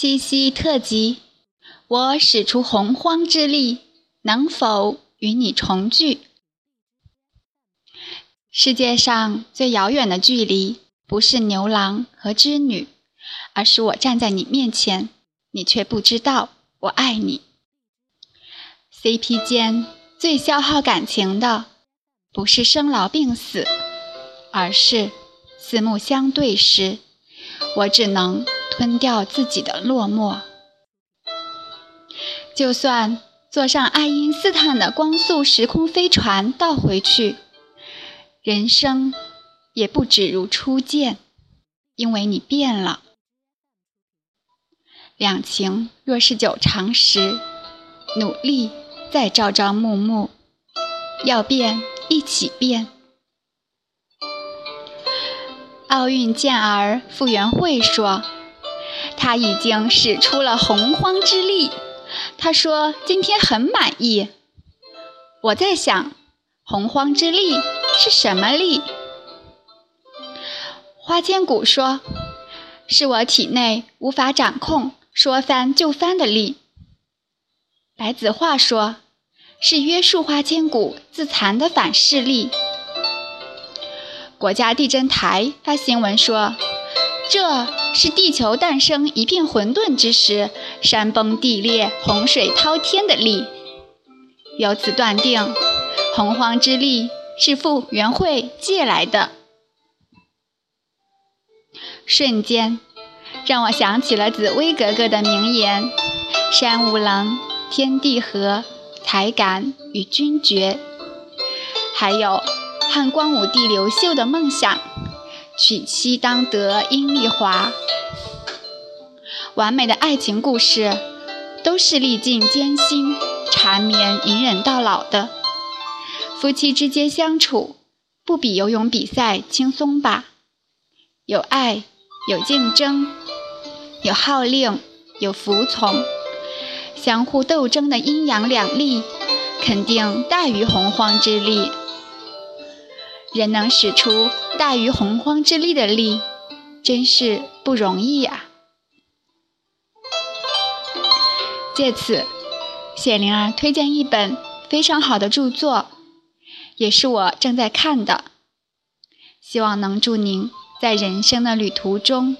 七夕特辑，我使出洪荒之力，能否与你重聚？世界上最遥远的距离，不是牛郎和织女，而是我站在你面前，你却不知道我爱你。CP 间最消耗感情的，不是生老病死，而是四目相对时，我只能吞掉自己的落寞。就算坐上爱因斯坦的光速时空飞船倒回去。人生也不止如初见，因为你变了。两情若是久长时，努力再朝朝暮暮，要变一起变。奥运健儿傅园慧说：“他已经使出了洪荒之力。”他说：“今天很满意。”我在想，洪荒之力。是什么力？花千骨说：“是我体内无法掌控、说翻就翻的力。”白子画说：“是约束花千骨自残的反噬力。”国家地震台发新闻说：“这是地球诞生一片混沌之时，山崩地裂、洪水滔天的力。”由此断定，洪荒之力。是傅园慧借来的，瞬间让我想起了紫薇格格的名言：“山无棱，天地合，才敢与君绝。”还有汉光武帝刘秀的梦想：“娶妻当得阴丽华。”完美的爱情故事都是历尽艰辛、缠绵隐忍到老的。夫妻之间相处，不比游泳比赛轻松吧？有爱，有竞争，有号令，有服从，相互斗争的阴阳两力，肯定大于洪荒之力。人能使出大于洪荒之力的力，真是不容易啊！借此，谢灵儿推荐一本非常好的著作。也是我正在看的，希望能助您在人生的旅途中，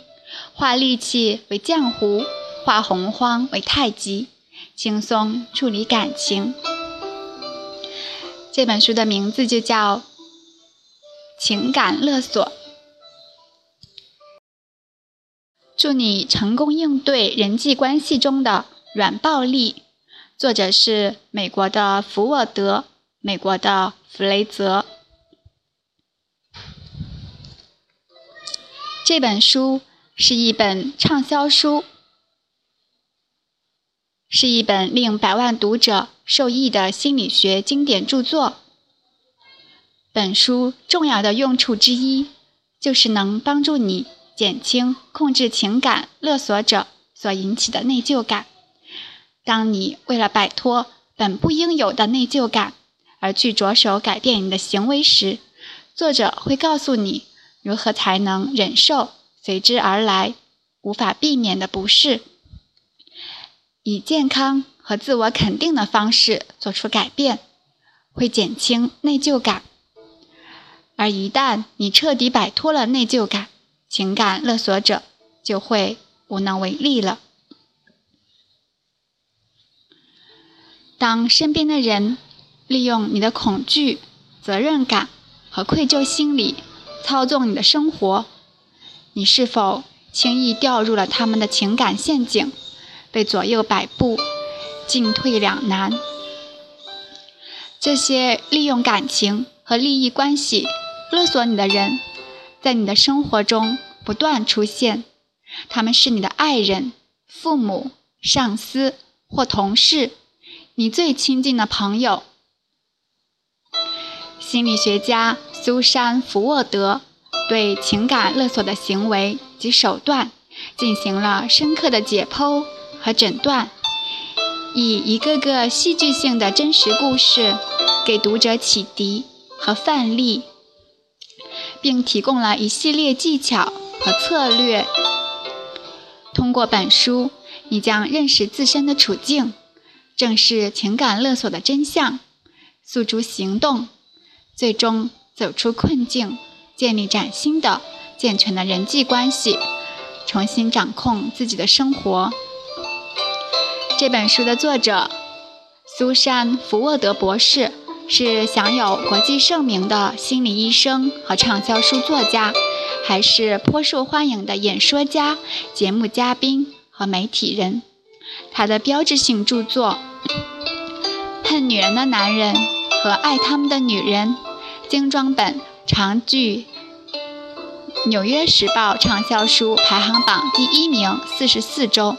化戾气为浆糊，化洪荒为太极，轻松处理感情。这本书的名字就叫《情感勒索》，祝你成功应对人际关系中的软暴力。作者是美国的福沃德。美国的弗雷泽这本书是一本畅销书，是一本令百万读者受益的心理学经典著作。本书重要的用处之一，就是能帮助你减轻控制情感勒索者所引起的内疚感。当你为了摆脱本不应有的内疚感，而去着手改变你的行为时，作者会告诉你如何才能忍受随之而来、无法避免的不适，以健康和自我肯定的方式做出改变，会减轻内疚感。而一旦你彻底摆脱了内疚感，情感勒索者就会无能为力了。当身边的人，利用你的恐惧、责任感和愧疚心理操纵你的生活，你是否轻易掉入了他们的情感陷阱，被左右摆布、进退两难？这些利用感情和利益关系勒索你的人，在你的生活中不断出现。他们是你的爱人、父母、上司或同事，你最亲近的朋友。心理学家苏珊·福沃德对情感勒索的行为及手段进行了深刻的解剖和诊断，以一个个戏剧性的真实故事给读者启迪和范例，并提供了一系列技巧和策略。通过本书，你将认识自身的处境，正视情感勒索的真相，诉诸行动，最终走出困境，建立崭新的、健全的人际关系，重新掌控自己的生活。这本书的作者苏珊·福沃德博士是享有国际盛名的心理医生和畅销书作家，还是颇受欢迎的演说家、节目嘉宾和媒体人。他的标志性著作《恨女人的男人》和《爱他们的女人》精装本常居《纽约时报》畅销书排行榜第一名四十四周。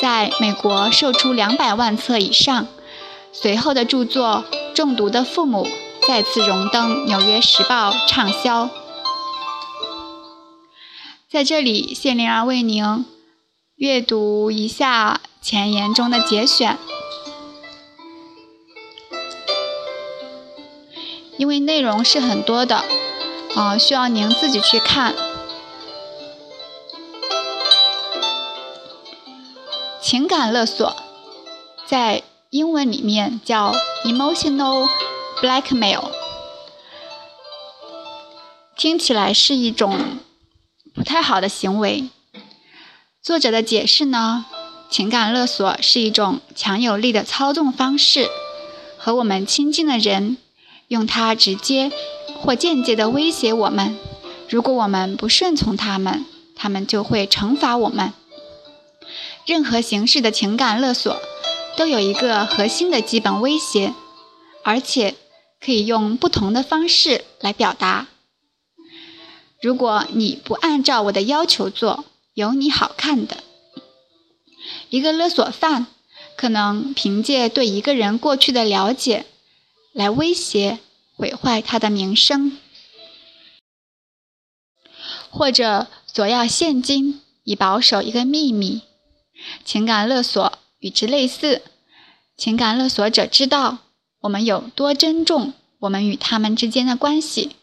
在美国售出两百万册以上，随后的著作《中毒的父母》再次荣登《纽约时报》畅销。在这里，谢灵儿为您阅读一下前言中的节选，因为内容是很多的，啊，需要您自己去看。情感勒索，在英文里面叫 emotional blackmail，听起来是一种不太好的行为。作者的解释呢，情感勒索是一种强有力的操纵方式，和我们亲近的人用它直接或间接的威胁我们，如果我们不顺从他们，他们就会惩罚我们。任何形式的情感勒索都有一个核心的基本威胁，而且可以用不同的方式来表达。如果你不按照我的要求做，有你好看的。一个勒索犯可能凭借对一个人过去的了解来威胁毁坏他的名声，或者索要现金以保守一个秘密。情感勒索与之类似，情感勒索者知道我们有多珍重我们与他们之间的关系，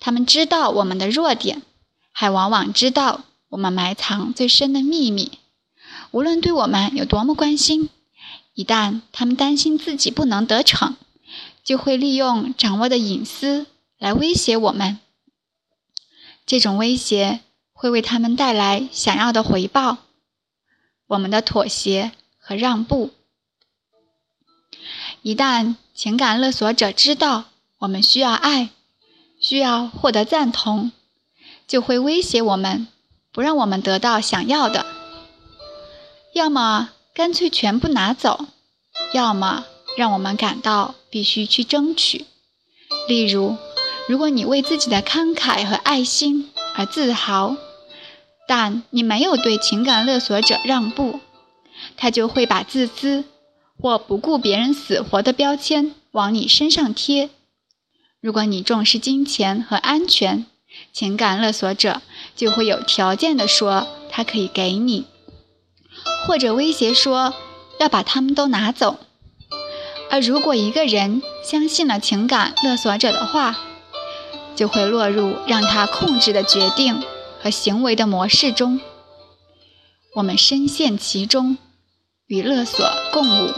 他们知道我们的弱点，还往往知道我们埋藏最深的秘密。无论对我们有多么关心，一旦他们担心自己不能得逞，就会利用掌握的隐私来威胁我们。这种威胁会为他们带来想要的回报。我们的妥协和让步，一旦情感勒索者知道我们需要爱，需要获得赞同，就会威胁我们，不让我们得到想要的，要么干脆全部拿走，要么让我们感到必须去争取。例如，如果你为自己的慷慨和爱心而自豪。但你没有对情感勒索者让步，他就会把自私或不顾别人死活的标签往你身上贴。如果你重视金钱和安全，情感勒索者就会有条件的说他可以给你，或者威胁说要把他们都拿走。而如果一个人相信了情感勒索者的话，就会落入让他控制的决定。和行为的模式中，我们深陷其中，与勒索共舞。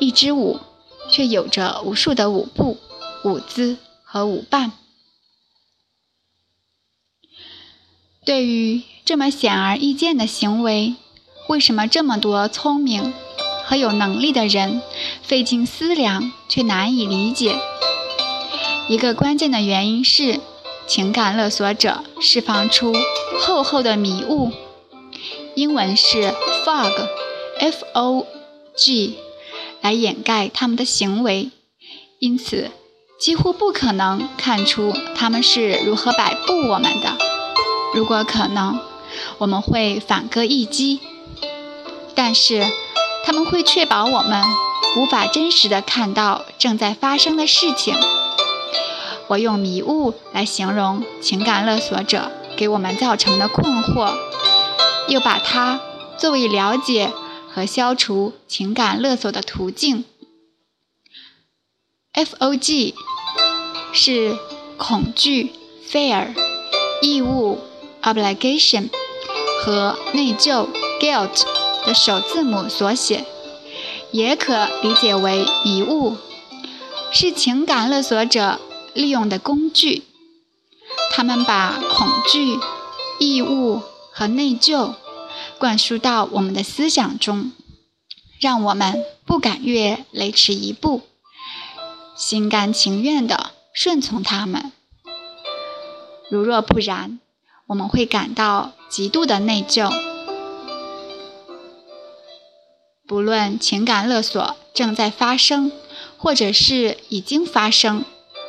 一支舞却有着无数的舞步、舞姿和舞伴。对于这么显而易见的行为，为什么这么多聪明和有能力的人费尽思量却难以理解？一个关键的原因是。情感勒索者释放出厚厚的迷雾，英文是 fog fog 来掩盖他们的行为，因此几乎不可能看出他们是如何摆布我们的。如果可能，我们会反戈一击，但是他们会确保我们无法真实的看到正在发生的事情。我用迷雾来形容情感勒索者给我们造成的困惑，又把它作为了解和消除情感勒索的途径。F.O.G 是恐惧 （fear）、义务 （obligation） 和内疚 （guilt） 的首字母所写，也可理解为遗物，是情感勒索者利用的工具。他们把恐惧、义务和内疚灌输到我们的思想中，让我们不敢越雷池一步，心甘情愿地顺从他们。如若不然，我们会感到极度的内疚。不论情感勒索正在发生，或者是已经发生，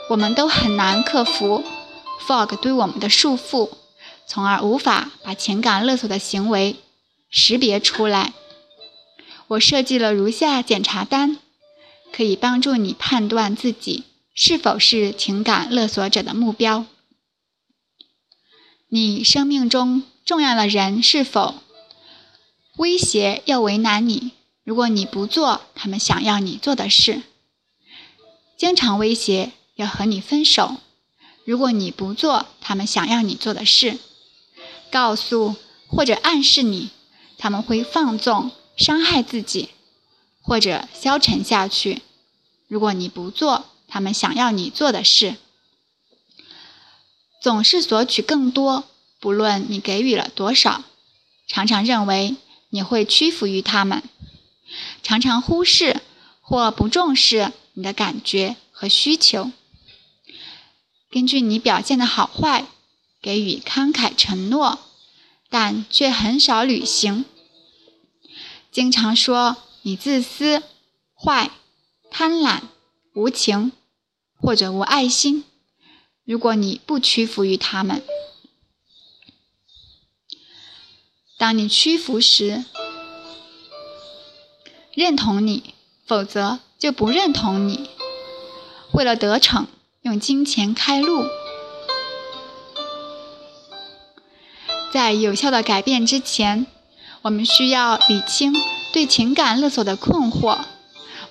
我们都很难克服 fog 对我们的束缚，从而无法把情感勒索的行为识别出来。我设计了如下检查单，可以帮助你判断自己是否是情感勒索者的目标。你生命中重要的人是否威胁要为难你？如果你不做他们想要你做的事，经常威胁要和你分手；如果你不做他们想要你做的事，告诉或者暗示你他们会放纵、伤害自己或者消沉下去；如果你不做他们想要你做的事。总是索取更多，不论你给予了多少，常常认为你会屈服于他们，常常忽视或不重视你的感觉和需求。根据你表现的好坏，给予慷慨承诺，但却很少履行。经常说你自私、坏、贪婪、无情或者无爱心。如果你不屈服于他们，当你屈服时，认同你；否则就不认同你。为了得逞，用金钱开路。在有效的改变之前，我们需要理清对情感勒索的困惑：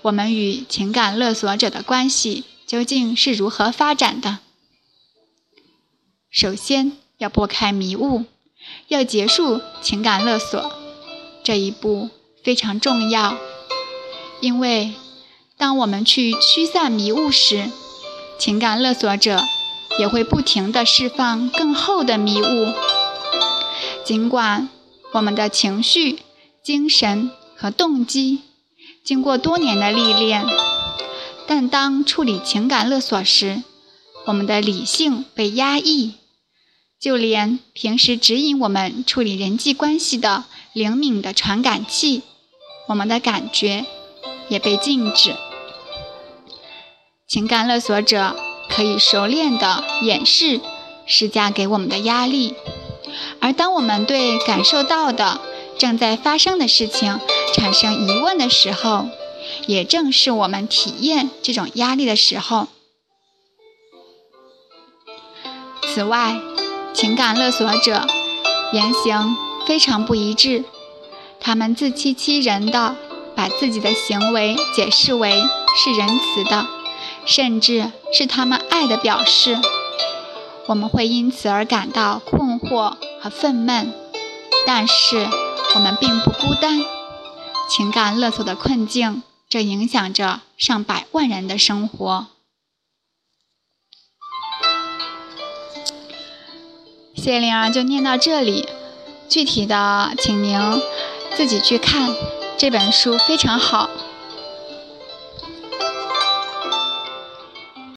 我们与情感勒索者的关系究竟是如何发展的？首先要拨开迷雾，要结束情感勒索，这一步非常重要。因为当我们去驱散迷雾时，情感勒索者也会不停地释放更厚的迷雾。尽管我们的情绪、精神和动机经过多年的历练，但当处理情感勒索时，我们的理性被压抑。就连平时指引我们处理人际关系的灵敏的传感器，我们的感觉也被禁止。情感勒索者可以熟练地掩饰施加给我们的压力，而当我们对感受到的正在发生的事情产生疑问的时候，也正是我们体验这种压力的时候。此外，情感勒索者言行非常不一致，他们自欺欺人的把自己的行为解释为是仁慈的，甚至是他们爱的表示。我们会因此而感到困惑和愤懑，但是我们并不孤单。情感勒索的困境正影响着上百万人的生活。谢灵儿就念到这里，具体的请您自己去看这本书，非常好。